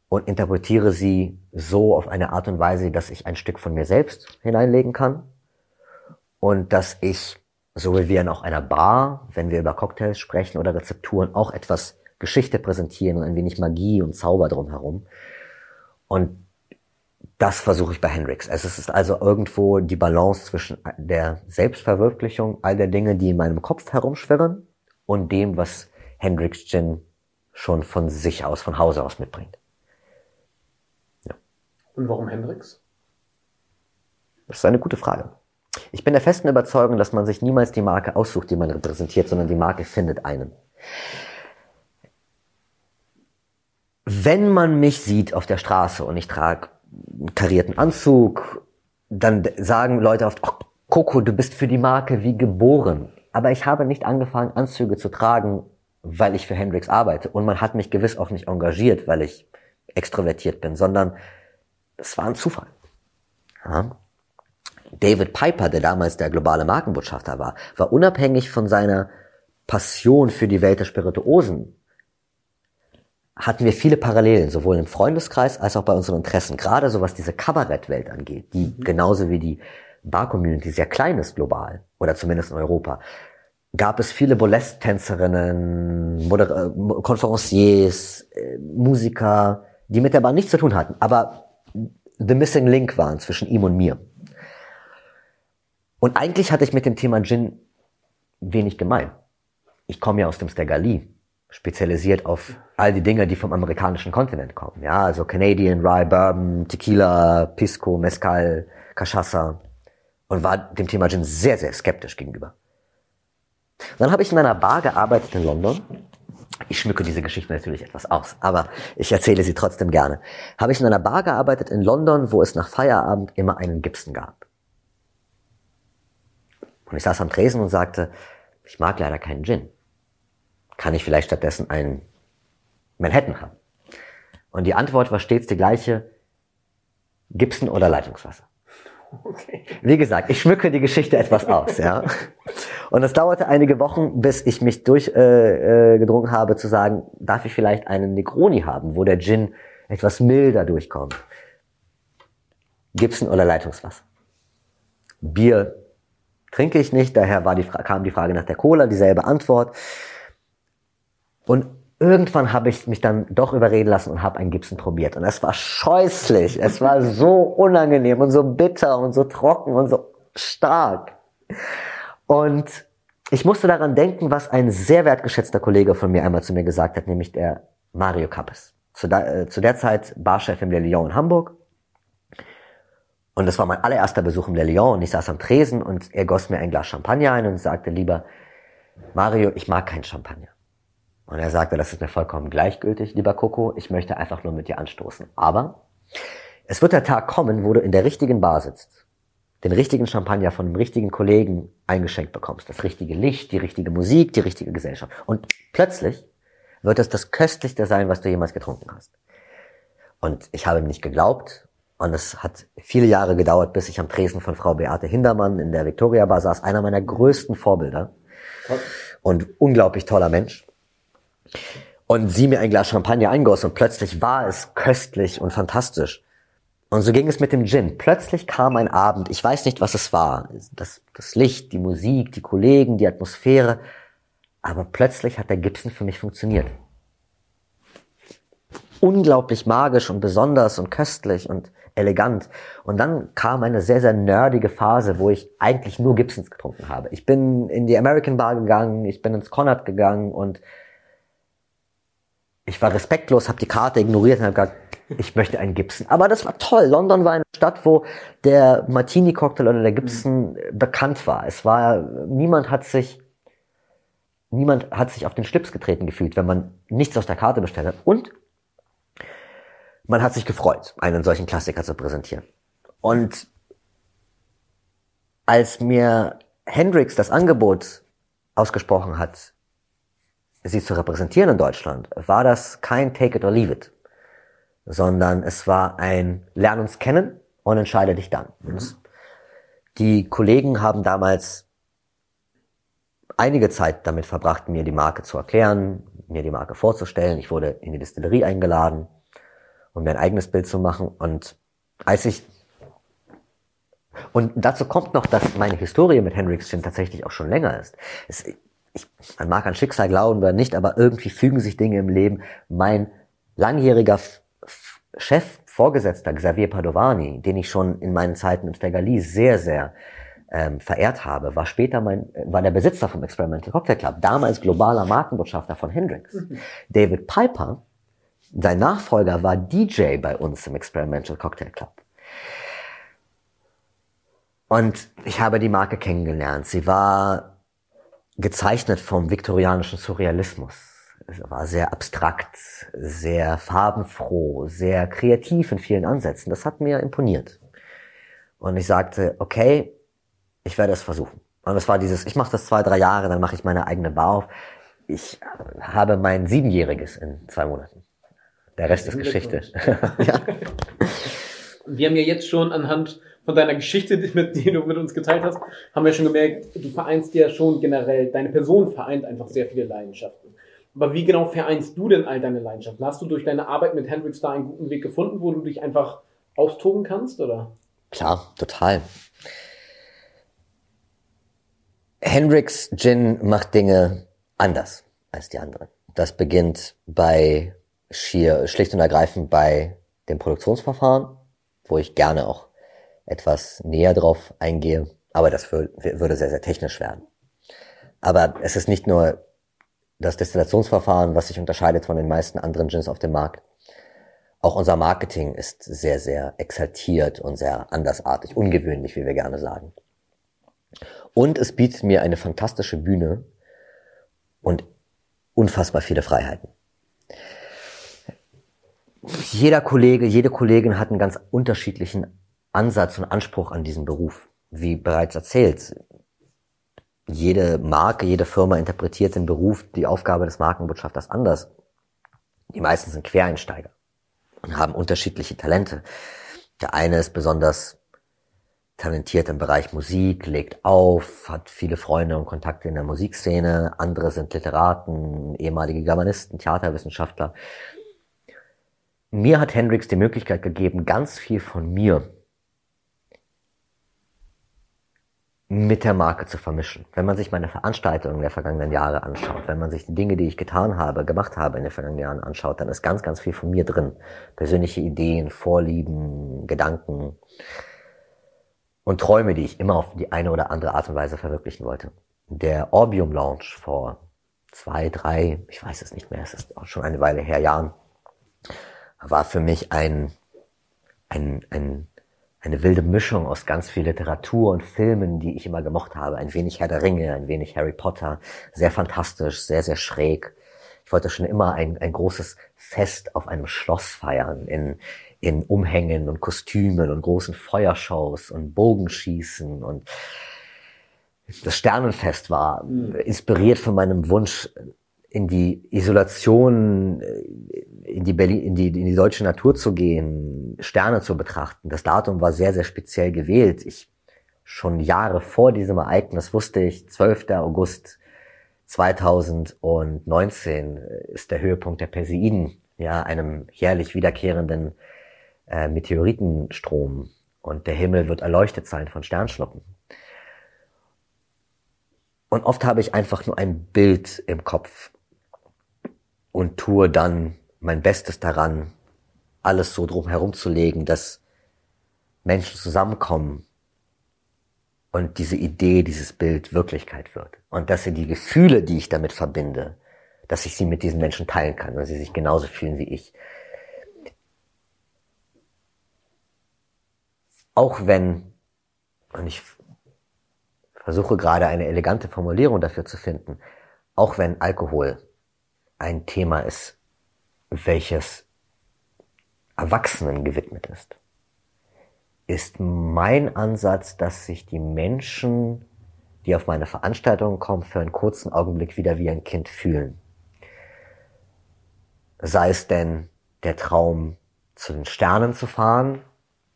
und interpretiere sie so auf eine Art und Weise, dass ich ein Stück von mir selbst hineinlegen kann und dass ich so wie wir in auch einer Bar, wenn wir über Cocktails sprechen oder Rezepturen, auch etwas Geschichte präsentieren und ein wenig Magie und Zauber drumherum. Und das versuche ich bei Hendrix. Es ist also irgendwo die Balance zwischen der Selbstverwirklichung all der Dinge, die in meinem Kopf herumschwirren und dem, was Hendrix Gin schon von sich aus, von Hause aus mitbringt. Und warum Hendrix? Das ist eine gute Frage. Ich bin der festen Überzeugung, dass man sich niemals die Marke aussucht, die man repräsentiert, sondern die Marke findet einen. Wenn man mich sieht auf der Straße und ich trage einen karierten Anzug, dann sagen Leute oft, oh, Coco, du bist für die Marke wie geboren. Aber ich habe nicht angefangen, Anzüge zu tragen, weil ich für Hendrix arbeite. Und man hat mich gewiss auch nicht engagiert, weil ich extrovertiert bin, sondern es war ein Zufall. Ja? David Piper, der damals der globale Markenbotschafter war, war unabhängig von seiner Passion für die Welt der Spirituosen, hatten wir viele Parallelen, sowohl im Freundeskreis als auch bei unseren Interessen, gerade so was diese Kabarettwelt angeht, die mhm. genauso wie die Bar-Community sehr klein ist global, oder zumindest in Europa, gab es viele Burlesque-Tänzerinnen, Moder äh, Konferenciers, äh, Musiker, die mit der Bar nichts zu tun hatten, aber the missing link waren zwischen ihm und mir. Und eigentlich hatte ich mit dem Thema Gin wenig gemein. Ich komme ja aus dem Stegali, spezialisiert auf all die Dinge, die vom amerikanischen Kontinent kommen. Ja, also Canadian, Rye, Bourbon, Tequila, Pisco, Mezcal, Cachaça. Und war dem Thema Gin sehr, sehr skeptisch gegenüber. Dann habe ich in einer Bar gearbeitet in London. Ich schmücke diese Geschichte natürlich etwas aus, aber ich erzähle sie trotzdem gerne. Habe ich in einer Bar gearbeitet in London, wo es nach Feierabend immer einen Gibson gab. Und ich saß am Tresen und sagte, ich mag leider keinen Gin. Kann ich vielleicht stattdessen einen Manhattan haben? Und die Antwort war stets die gleiche, Gibson oder Leitungswasser. Okay. Wie gesagt, ich schmücke die Geschichte etwas aus, ja. Und es dauerte einige Wochen, bis ich mich durchgedrungen äh, äh, habe zu sagen, darf ich vielleicht einen Negroni haben, wo der Gin etwas milder durchkommt. Gibson oder Leitungswasser. Bier trinke ich nicht, daher war die, kam die Frage nach der Cola, dieselbe Antwort. Und irgendwann habe ich mich dann doch überreden lassen und habe einen Gibson probiert. Und es war scheußlich. Es war so unangenehm und so bitter und so trocken und so stark. Und ich musste daran denken, was ein sehr wertgeschätzter Kollege von mir einmal zu mir gesagt hat, nämlich der Mario Kappes. Zu, der, äh, zu der Zeit Barchef im Le Lyon in Hamburg. Und das war mein allererster Besuch im Le Lion und ich saß am Tresen und er goss mir ein Glas Champagner ein und sagte, lieber Mario, ich mag kein Champagner. Und er sagte, das ist mir vollkommen gleichgültig, lieber Coco, ich möchte einfach nur mit dir anstoßen. Aber es wird der Tag kommen, wo du in der richtigen Bar sitzt, den richtigen Champagner von dem richtigen Kollegen eingeschenkt bekommst, das richtige Licht, die richtige Musik, die richtige Gesellschaft. Und plötzlich wird es das köstlichste sein, was du jemals getrunken hast. Und ich habe ihm nicht geglaubt und es hat viele Jahre gedauert, bis ich am Tresen von Frau Beate Hindermann in der Victoria Bar saß, einer meiner größten Vorbilder und unglaublich toller Mensch. Und sie mir ein Glas Champagner eingoss und plötzlich war es köstlich und fantastisch. Und so ging es mit dem Gin. Plötzlich kam ein Abend, ich weiß nicht, was es war. Das, das Licht, die Musik, die Kollegen, die Atmosphäre. Aber plötzlich hat der Gibson für mich funktioniert. Unglaublich magisch und besonders und köstlich und elegant. Und dann kam eine sehr, sehr nerdige Phase, wo ich eigentlich nur Gibsons getrunken habe. Ich bin in die American Bar gegangen, ich bin ins Connaught gegangen und ich war respektlos, habe die Karte ignoriert und habe gesagt, ich möchte einen Gibson. Aber das war toll. London war eine Stadt, wo der Martini-Cocktail oder der Gibson mhm. bekannt war. Es war, niemand hat sich, niemand hat sich auf den Schlips getreten gefühlt, wenn man nichts aus der Karte bestellt hat. Und man hat sich gefreut, einen solchen Klassiker zu präsentieren. Und als mir Hendrix das Angebot ausgesprochen hat, sie zu repräsentieren in Deutschland, war das kein Take it or leave it, sondern es war ein Lern uns kennen und entscheide dich dann. Mhm. Die Kollegen haben damals einige Zeit damit verbracht, mir die Marke zu erklären, mir die Marke vorzustellen. Ich wurde in die Distillerie eingeladen um mir ein eigenes Bild zu machen. Und als ich Und dazu kommt noch, dass meine Historie mit Gin tatsächlich auch schon länger ist. Es, ich, man mag an Schicksal glauben oder nicht, aber irgendwie fügen sich Dinge im Leben. Mein langjähriger Chef, Vorgesetzter Xavier Padovani, den ich schon in meinen Zeiten im Stegali sehr, sehr ähm, verehrt habe, war später mein, war der Besitzer vom Experimental Cocktail Club, damals globaler Markenbotschafter von Hendrix. Mhm. David Piper, sein Nachfolger, war DJ bei uns im Experimental Cocktail Club. Und ich habe die Marke kennengelernt. Sie war gezeichnet vom viktorianischen Surrealismus. Es war sehr abstrakt, sehr farbenfroh, sehr kreativ in vielen Ansätzen. Das hat mir imponiert. Und ich sagte, okay, ich werde es versuchen. Und es war dieses, ich mache das zwei, drei Jahre, dann mache ich meine eigene Bar auf. Ich habe mein Siebenjähriges in zwei Monaten. Der Rest ist Geschichte. ja. Wir haben ja jetzt schon anhand von deiner Geschichte, die, du mit uns geteilt hast, haben wir schon gemerkt, du vereinst ja schon generell, deine Person vereint einfach sehr viele Leidenschaften. Aber wie genau vereinst du denn all deine Leidenschaften? Hast du durch deine Arbeit mit Hendrix da einen guten Weg gefunden, wo du dich einfach austoben kannst, oder? Klar, total. Hendrix Gin macht Dinge anders als die anderen. Das beginnt bei schier, schlicht und ergreifend bei dem Produktionsverfahren, wo ich gerne auch etwas näher drauf eingehe, aber das würde sehr, sehr technisch werden. Aber es ist nicht nur das Destillationsverfahren, was sich unterscheidet von den meisten anderen Gins auf dem Markt. Auch unser Marketing ist sehr, sehr exaltiert und sehr andersartig, ungewöhnlich, wie wir gerne sagen. Und es bietet mir eine fantastische Bühne und unfassbar viele Freiheiten. Jeder Kollege, jede Kollegin hat einen ganz unterschiedlichen Ansatz und Anspruch an diesen Beruf. Wie bereits erzählt, jede Marke, jede Firma interpretiert den Beruf, die Aufgabe des Markenbotschafters anders. Die meisten sind Quereinsteiger und haben unterschiedliche Talente. Der eine ist besonders talentiert im Bereich Musik, legt auf, hat viele Freunde und Kontakte in der Musikszene. Andere sind Literaten, ehemalige Germanisten, Theaterwissenschaftler. Mir hat Hendrix die Möglichkeit gegeben, ganz viel von mir mit der Marke zu vermischen. Wenn man sich meine Veranstaltungen der vergangenen Jahre anschaut, wenn man sich die Dinge, die ich getan habe, gemacht habe in den vergangenen Jahren anschaut, dann ist ganz, ganz viel von mir drin. Persönliche Ideen, Vorlieben, Gedanken und Träume, die ich immer auf die eine oder andere Art und Weise verwirklichen wollte. Der Orbium Launch vor zwei, drei, ich weiß es nicht mehr, es ist auch schon eine Weile her, Jahren, war für mich ein, ein, ein eine wilde Mischung aus ganz viel Literatur und Filmen, die ich immer gemocht habe. Ein wenig Herr der Ringe, ein wenig Harry Potter. Sehr fantastisch, sehr, sehr schräg. Ich wollte schon immer ein, ein großes Fest auf einem Schloss feiern, in, in Umhängen und Kostümen und großen Feuershows und Bogenschießen und das Sternenfest war mhm. inspiriert von meinem Wunsch, in die Isolation, äh, in die, Berlin, in, die, in die deutsche Natur zu gehen, Sterne zu betrachten. Das Datum war sehr, sehr speziell gewählt. Ich schon Jahre vor diesem Ereignis wusste ich, 12. August 2019 ist der Höhepunkt der Perseiden, ja, einem jährlich wiederkehrenden äh, Meteoritenstrom. Und der Himmel wird erleuchtet sein von Sternschnuppen. Und oft habe ich einfach nur ein Bild im Kopf und tue dann mein Bestes daran, alles so drum herum zu legen, dass Menschen zusammenkommen und diese Idee, dieses Bild Wirklichkeit wird. Und dass sie die Gefühle, die ich damit verbinde, dass ich sie mit diesen Menschen teilen kann, weil sie sich genauso fühlen wie ich. Auch wenn, und ich versuche gerade eine elegante Formulierung dafür zu finden, auch wenn Alkohol ein Thema ist, welches Erwachsenen gewidmet ist, ist mein Ansatz, dass sich die Menschen, die auf meine Veranstaltungen kommen, für einen kurzen Augenblick wieder wie ein Kind fühlen. Sei es denn der Traum, zu den Sternen zu fahren,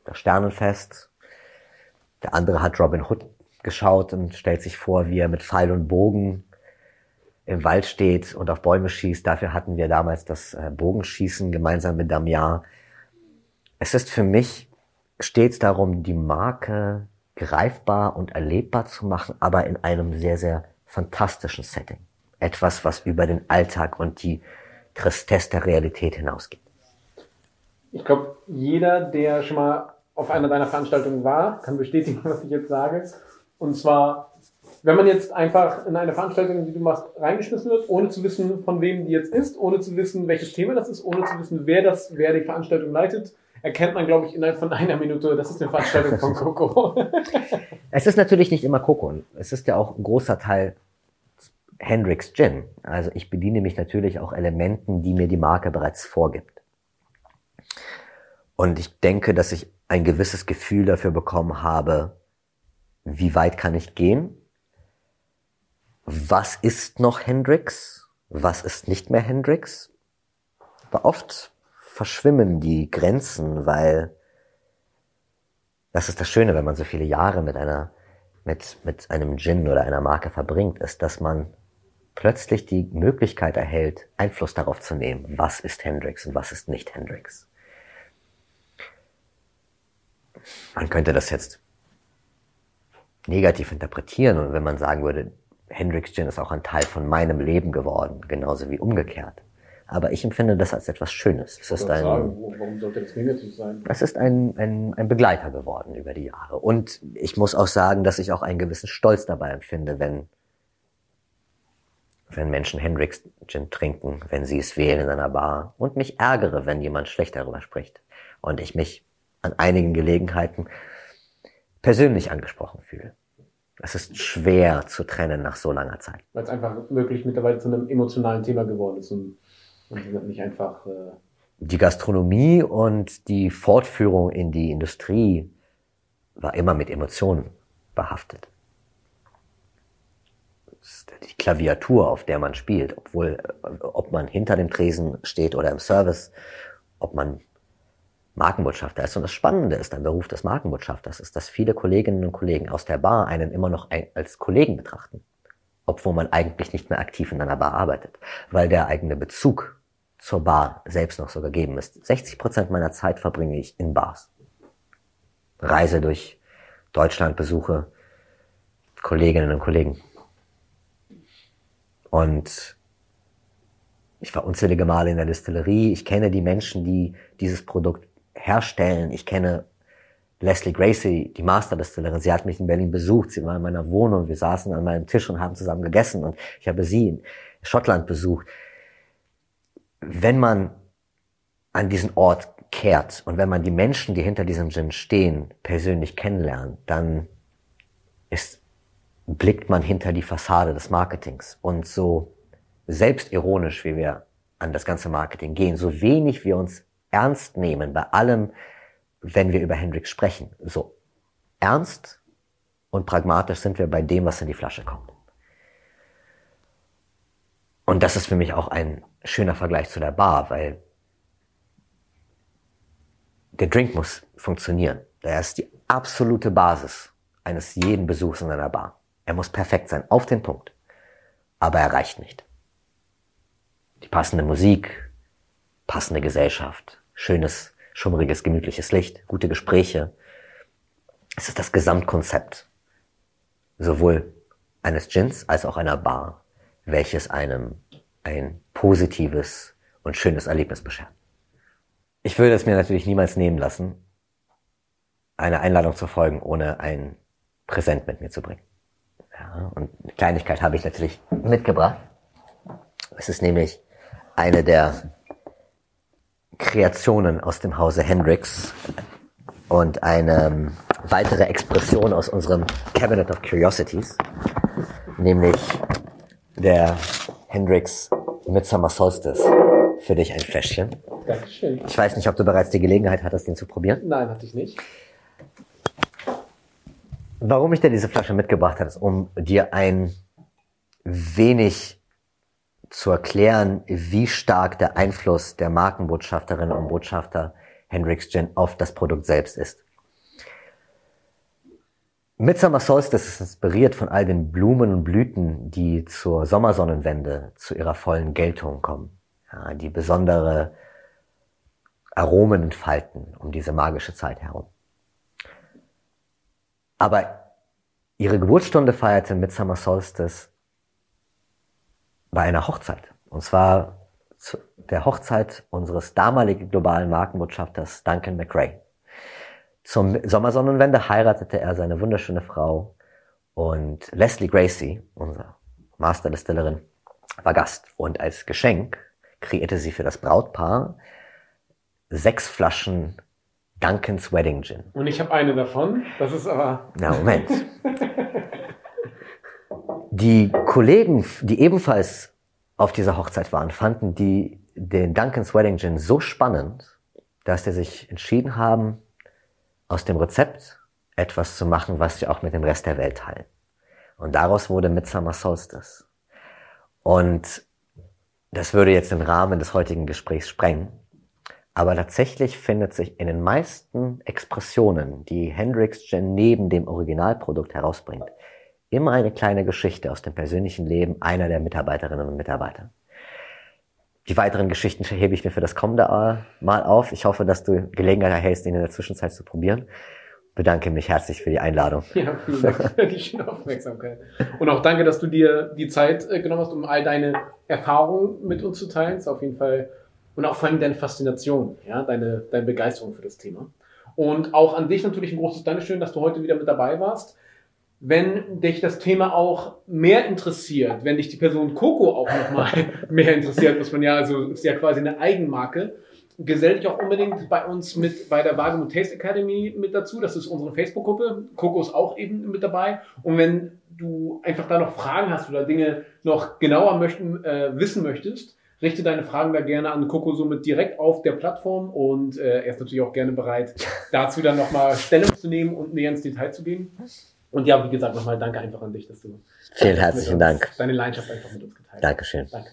das Sternenfest. Der andere hat Robin Hood geschaut und stellt sich vor, wie er mit Pfeil und Bogen im Wald steht und auf Bäume schießt. Dafür hatten wir damals das äh, Bogenschießen gemeinsam mit Damian. Es ist für mich stets darum, die Marke greifbar und erlebbar zu machen, aber in einem sehr, sehr fantastischen Setting. Etwas, was über den Alltag und die Tristesse der Realität hinausgeht. Ich glaube, jeder, der schon mal auf einer deiner Veranstaltungen war, kann bestätigen, was ich jetzt sage. Und zwar, wenn man jetzt einfach in eine Veranstaltung, die du machst, reingeschmissen wird, ohne zu wissen, von wem die jetzt ist, ohne zu wissen, welches Thema das ist, ohne zu wissen, wer das, wer die Veranstaltung leitet, erkennt man, glaube ich, innerhalb von einer Minute, das ist eine Veranstaltung von Coco. es ist natürlich nicht immer Coco. Es ist ja auch ein großer Teil Hendrix Gin. Also ich bediene mich natürlich auch Elementen, die mir die Marke bereits vorgibt. Und ich denke, dass ich ein gewisses Gefühl dafür bekommen habe, wie weit kann ich gehen? Was ist noch Hendrix? Was ist nicht mehr Hendrix? Aber oft verschwimmen die Grenzen, weil das ist das Schöne, wenn man so viele Jahre mit einer, mit, mit einem Gin oder einer Marke verbringt, ist, dass man plötzlich die Möglichkeit erhält, Einfluss darauf zu nehmen, was ist Hendrix und was ist nicht Hendrix. Man könnte das jetzt negativ interpretieren und wenn man sagen würde, Hendrix Gin ist auch ein Teil von meinem Leben geworden, genauso wie umgekehrt. Aber ich empfinde das als etwas Schönes. Es ist ein, warum sollte das negativ sein? Es ist ein, ein, ein Begleiter geworden über die Jahre. Und ich muss auch sagen, dass ich auch einen gewissen Stolz dabei empfinde, wenn wenn Menschen Hendrix Gin trinken, wenn sie es wählen in einer Bar und mich ärgere, wenn jemand schlecht darüber spricht und ich mich an einigen Gelegenheiten persönlich angesprochen fühle. Es ist schwer zu trennen nach so langer Zeit. Weil es einfach wirklich mittlerweile zu einem emotionalen Thema geworden ist und, und nicht einfach. Äh die Gastronomie und die Fortführung in die Industrie war immer mit Emotionen behaftet die Klaviatur, auf der man spielt, obwohl, ob man hinter dem Tresen steht oder im Service, ob man Markenbotschafter ist. Und das Spannende ist am Beruf des Markenbotschafters, ist, dass viele Kolleginnen und Kollegen aus der Bar einen immer noch als Kollegen betrachten, obwohl man eigentlich nicht mehr aktiv in einer Bar arbeitet, weil der eigene Bezug zur Bar selbst noch so gegeben ist. 60 Prozent meiner Zeit verbringe ich in Bars. Reise durch Deutschland, besuche Kolleginnen und Kollegen und ich war unzählige Male in der Distillerie. Ich kenne die Menschen, die dieses Produkt herstellen. Ich kenne Leslie Gracie, die Masterdistillerin. Sie hat mich in Berlin besucht. Sie war in meiner Wohnung. Wir saßen an meinem Tisch und haben zusammen gegessen. Und ich habe sie in Schottland besucht. Wenn man an diesen Ort kehrt und wenn man die Menschen, die hinter diesem Gin stehen, persönlich kennenlernt, dann ist blickt man hinter die Fassade des Marketings. Und so selbstironisch, wie wir an das ganze Marketing gehen, so wenig wir uns ernst nehmen bei allem, wenn wir über Hendrix sprechen, so ernst und pragmatisch sind wir bei dem, was in die Flasche kommt. Und das ist für mich auch ein schöner Vergleich zu der Bar, weil der Drink muss funktionieren. Der ist die absolute Basis eines jeden Besuchs in einer Bar. Er muss perfekt sein, auf den Punkt. Aber er reicht nicht. Die passende Musik, passende Gesellschaft, schönes, schummriges, gemütliches Licht, gute Gespräche. Es ist das Gesamtkonzept. Sowohl eines Gins als auch einer Bar, welches einem ein positives und schönes Erlebnis beschert. Ich würde es mir natürlich niemals nehmen lassen, eine Einladung zu folgen, ohne ein Präsent mit mir zu bringen. Ja, und eine Kleinigkeit habe ich natürlich mitgebracht. Es ist nämlich eine der Kreationen aus dem Hause Hendrix und eine weitere Expression aus unserem Cabinet of Curiosities, nämlich der Hendrix Midsummer Solstice. Für dich ein Fläschchen. Dankeschön. Ich weiß nicht, ob du bereits die Gelegenheit hattest, den zu probieren. Nein, hatte ich nicht. Warum ich dir diese Flasche mitgebracht habe, ist, um dir ein wenig zu erklären, wie stark der Einfluss der Markenbotschafterinnen und Botschafter Hendrix Gin auf das Produkt selbst ist. Midsummer Solstice ist inspiriert von all den Blumen und Blüten, die zur Sommersonnenwende zu ihrer vollen Geltung kommen. Ja, die besondere Aromen entfalten um diese magische Zeit herum. Aber ihre Geburtsstunde feierte Midsummer Solstice bei einer Hochzeit. Und zwar zu der Hochzeit unseres damaligen globalen Markenbotschafters Duncan McRae. Zum Sommersonnenwende heiratete er seine wunderschöne Frau und Leslie Gracie, unser Masterdistillerin, war Gast. Und als Geschenk kreierte sie für das Brautpaar sechs Flaschen Duncan's Wedding Gin. Und ich habe eine davon. Das ist aber. Na, Moment. die Kollegen, die ebenfalls auf dieser Hochzeit waren, fanden die, den Duncan's Wedding Gin so spannend, dass sie sich entschieden haben, aus dem Rezept etwas zu machen, was sie auch mit dem Rest der Welt teilen. Und daraus wurde Midsummer Solstice. Und das würde jetzt den Rahmen des heutigen Gesprächs sprengen. Aber tatsächlich findet sich in den meisten Expressionen, die Hendrix Gin neben dem Originalprodukt herausbringt, immer eine kleine Geschichte aus dem persönlichen Leben einer der Mitarbeiterinnen und Mitarbeiter. Die weiteren Geschichten hebe ich mir für das kommende Mal auf. Ich hoffe, dass du Gelegenheit erhältst, ihn in der Zwischenzeit zu probieren. Bedanke mich herzlich für die Einladung. Ja, vielen Dank für die schöne Aufmerksamkeit. Und auch danke, dass du dir die Zeit äh, genommen hast, um all deine Erfahrungen mit uns zu teilen. Das ist auf jeden Fall und auch vor allem deine Faszination, ja, deine, deine Begeisterung für das Thema. Und auch an dich natürlich ein großes Dankeschön, dass du heute wieder mit dabei warst. Wenn dich das Thema auch mehr interessiert, wenn dich die Person Coco auch nochmal mehr interessiert, muss man ja, also ist ja quasi eine Eigenmarke, gesell dich auch unbedingt bei uns mit bei der Wagemut Taste Academy mit dazu. Das ist unsere Facebook-Gruppe. Coco ist auch eben mit dabei. Und wenn du einfach da noch Fragen hast oder Dinge noch genauer möchten, äh, wissen möchtest, richte deine Fragen da gerne an Coco somit direkt auf der Plattform und äh, er ist natürlich auch gerne bereit, dazu dann nochmal Stellung zu nehmen und näher ins Detail zu gehen. Und ja, wie gesagt, nochmal danke einfach an dich, dass du Vielen herzlichen Dank. deine Leidenschaft einfach mit uns geteilt hast. Dankeschön. Danke.